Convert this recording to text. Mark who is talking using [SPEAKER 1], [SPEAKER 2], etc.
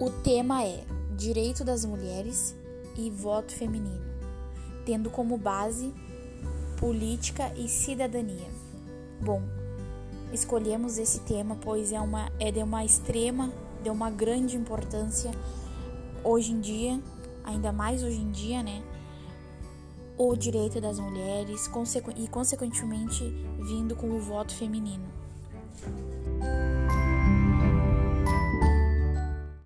[SPEAKER 1] O tema é Direito das Mulheres e Voto Feminino, tendo como base política e cidadania. Bom, escolhemos esse tema pois é uma é de uma extrema, de uma grande importância hoje em dia, ainda mais hoje em dia, né? O direito das mulheres e consequentemente vindo com o voto feminino.